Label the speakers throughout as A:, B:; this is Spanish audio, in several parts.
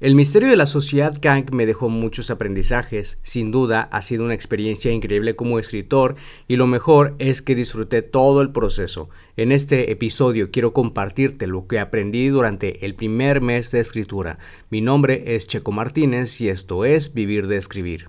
A: El misterio de la sociedad Kang me dejó muchos aprendizajes, sin duda ha sido una experiencia increíble como escritor y lo mejor es que disfruté todo el proceso. En este episodio quiero compartirte lo que aprendí durante el primer mes de escritura. Mi nombre es Checo Martínez y esto es Vivir de Escribir.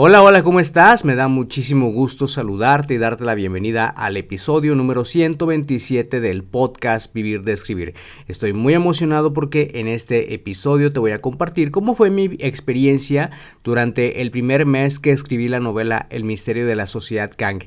A: Hola, hola, ¿cómo estás? Me da muchísimo gusto saludarte y darte la bienvenida al episodio número 127 del podcast Vivir de Escribir. Estoy muy emocionado porque en este episodio te voy a compartir cómo fue mi experiencia durante el primer mes que escribí la novela El misterio de la sociedad Kang.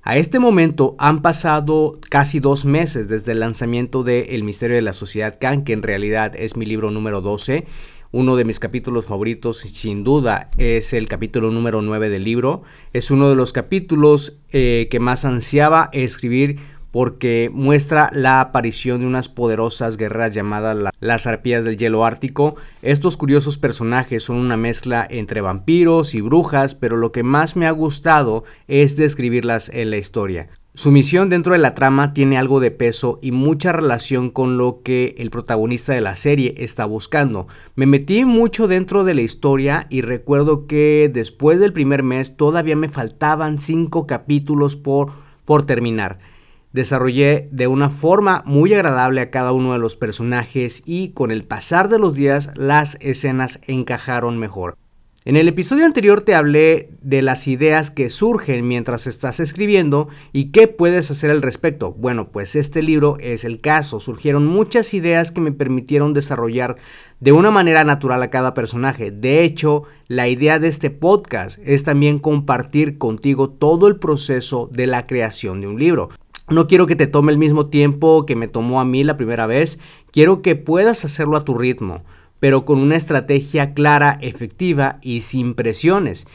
A: A este momento han pasado casi dos meses desde el lanzamiento de El misterio de la sociedad Kang, que en realidad es mi libro número 12 uno de mis capítulos favoritos, sin duda, es el capítulo número 9 del libro. Es uno de los capítulos eh, que más ansiaba escribir porque muestra la aparición de unas poderosas guerreras llamadas las arpías del hielo ártico. Estos curiosos personajes son una mezcla entre vampiros y brujas, pero lo que más me ha gustado es describirlas en la historia. Su misión dentro de la trama tiene algo de peso y mucha relación con lo que el protagonista de la serie está buscando. Me metí mucho dentro de la historia y recuerdo que después del primer mes todavía me faltaban cinco capítulos por, por terminar. Desarrollé de una forma muy agradable a cada uno de los personajes y con el pasar de los días las escenas encajaron mejor. En el episodio anterior te hablé de las ideas que surgen mientras estás escribiendo y qué puedes hacer al respecto. Bueno, pues este libro es el caso. Surgieron muchas ideas que me permitieron desarrollar de una manera natural a cada personaje. De hecho, la idea de este podcast es también compartir contigo todo el proceso de la creación de un libro. No quiero que te tome el mismo tiempo que me tomó a mí la primera vez, quiero que puedas hacerlo a tu ritmo pero con una estrategia clara, efectiva y sin presiones.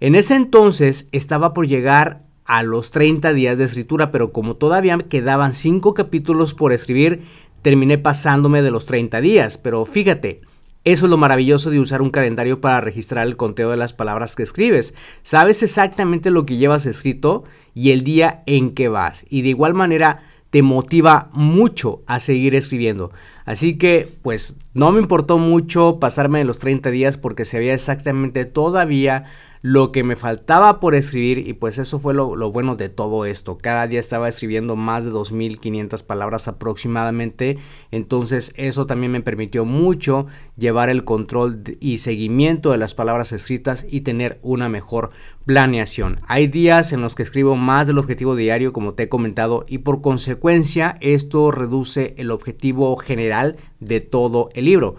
A: En ese entonces estaba por llegar a los 30 días de escritura, pero como todavía quedaban 5 capítulos por escribir, terminé pasándome de los 30 días. Pero fíjate, eso es lo maravilloso de usar un calendario para registrar el conteo de las palabras que escribes. Sabes exactamente lo que llevas escrito y el día en que vas. Y de igual manera te motiva mucho a seguir escribiendo. Así que, pues, no me importó mucho pasarme los 30 días porque sabía exactamente todavía lo que me faltaba por escribir y pues eso fue lo, bueno de todo esto. Cada día estaba escribiendo más de 2.500 palabras aproximadamente, entonces eso también me permitió mucho llevar el control y seguimiento de las palabras escritas y tener una mejor planeación. Hay días en los que escribo más del objetivo diario como te he comentado y por consecuencia esto reduce el objetivo general de todo el libro.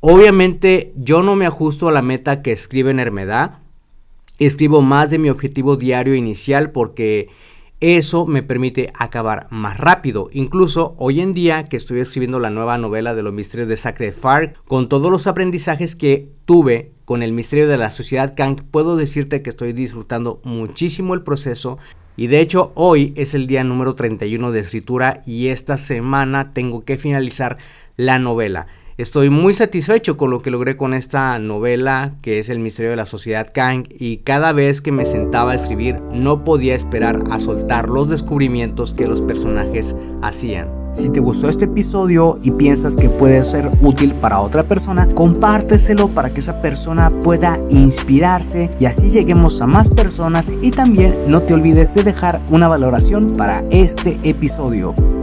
A: Obviamente yo no me ajusto a la meta que escribe en Hermedad, escribo más de mi objetivo diario inicial porque eso me permite acabar más rápido. Incluso hoy en día que estoy escribiendo la nueva novela de los misterios de Sacred Fire, con todos los aprendizajes que tuve con el misterio de la sociedad Kang, puedo decirte que estoy disfrutando muchísimo el proceso. Y de hecho hoy es el día número 31 de escritura y esta semana tengo que finalizar la novela. Estoy muy satisfecho con lo que logré con esta novela que es El misterio de la sociedad Kang y cada vez que me sentaba a escribir no podía esperar a soltar los descubrimientos que los personajes hacían.
B: Si te gustó este episodio y piensas que puede ser útil para otra persona, compárteselo para que esa persona pueda inspirarse y así lleguemos a más personas y también no te olvides de dejar una valoración para este episodio.